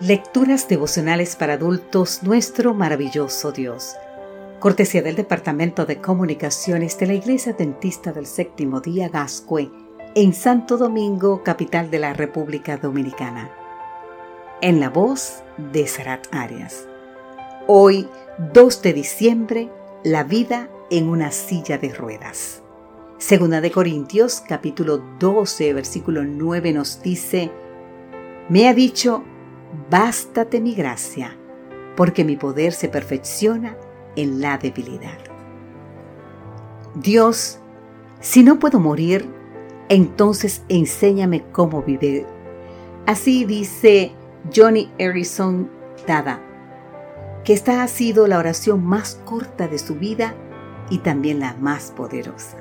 Lecturas devocionales para adultos, nuestro maravilloso Dios. Cortesía del Departamento de Comunicaciones de la Iglesia Dentista del Séptimo Día Gascue, en Santo Domingo, capital de la República Dominicana. En la voz de Sarat Arias. Hoy, 2 de diciembre, la vida en una silla de ruedas. Segunda de Corintios, capítulo 12, versículo 9 nos dice, Me ha dicho, bástate mi gracia, porque mi poder se perfecciona en la debilidad. Dios, si no puedo morir, entonces enséñame cómo vivir. Así dice Johnny Harrison Dada, que esta ha sido la oración más corta de su vida y también la más poderosa.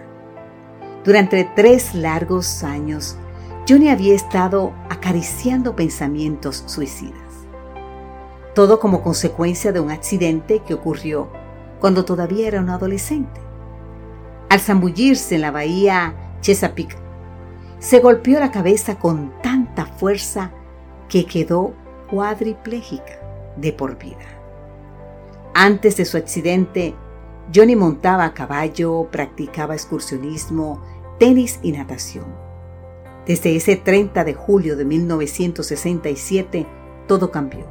Durante tres largos años, Johnny había estado acariciando pensamientos suicidas. Todo como consecuencia de un accidente que ocurrió cuando todavía era un adolescente. Al zambullirse en la bahía Chesapeake, se golpeó la cabeza con tanta fuerza que quedó cuadripléjica de por vida. Antes de su accidente, Johnny montaba a caballo, practicaba excursionismo, tenis y natación desde ese 30 de julio de 1967, todo cambió.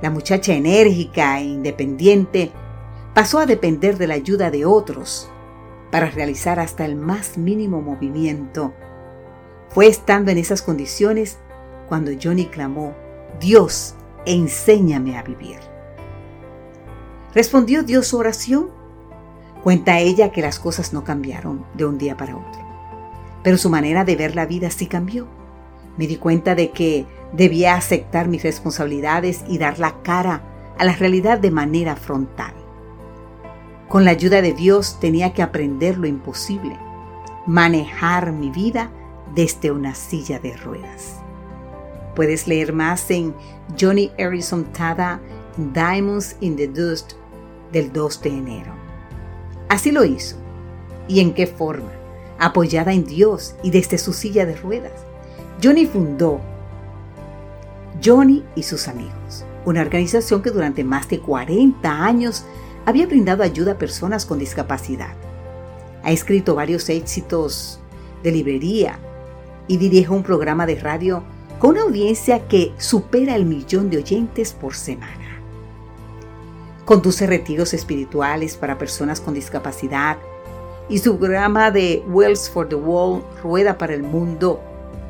La muchacha enérgica e independiente pasó a depender de la ayuda de otros para realizar hasta el más mínimo movimiento. Fue estando en esas condiciones cuando Johnny clamó, Dios, enséñame a vivir. ¿Respondió Dios su oración? Cuenta ella que las cosas no cambiaron de un día para otro pero su manera de ver la vida sí cambió. Me di cuenta de que debía aceptar mis responsabilidades y dar la cara a la realidad de manera frontal. Con la ayuda de Dios tenía que aprender lo imposible, manejar mi vida desde una silla de ruedas. Puedes leer más en Johnny Harrison Tada Diamonds in the Dust del 2 de enero. Así lo hizo. ¿Y en qué forma? Apoyada en Dios y desde su silla de ruedas. Johnny fundó Johnny y sus amigos, una organización que durante más de 40 años había brindado ayuda a personas con discapacidad. Ha escrito varios éxitos de librería y dirige un programa de radio con una audiencia que supera el millón de oyentes por semana. Conduce retiros espirituales para personas con discapacidad y su programa de Wells for the World, Rueda para el Mundo,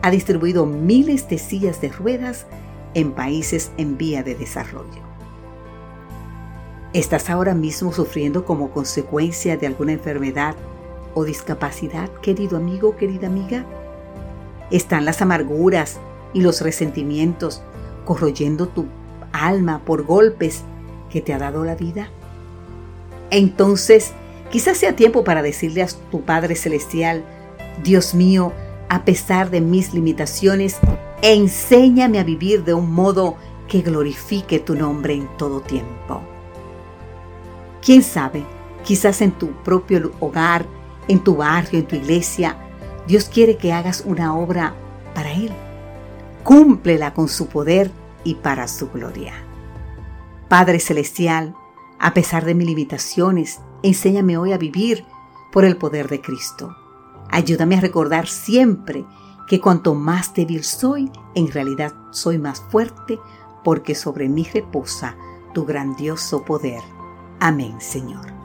ha distribuido miles de sillas de ruedas en países en vía de desarrollo. ¿Estás ahora mismo sufriendo como consecuencia de alguna enfermedad o discapacidad, querido amigo, querida amiga? ¿Están las amarguras y los resentimientos corroyendo tu alma por golpes que te ha dado la vida? Entonces, Quizás sea tiempo para decirle a tu Padre Celestial, Dios mío, a pesar de mis limitaciones, enséñame a vivir de un modo que glorifique tu nombre en todo tiempo. ¿Quién sabe? Quizás en tu propio hogar, en tu barrio, en tu iglesia, Dios quiere que hagas una obra para Él. Cúmplela con su poder y para su gloria. Padre Celestial, a pesar de mis limitaciones, Enséñame hoy a vivir por el poder de Cristo. Ayúdame a recordar siempre que cuanto más débil soy, en realidad soy más fuerte porque sobre mí reposa tu grandioso poder. Amén, Señor.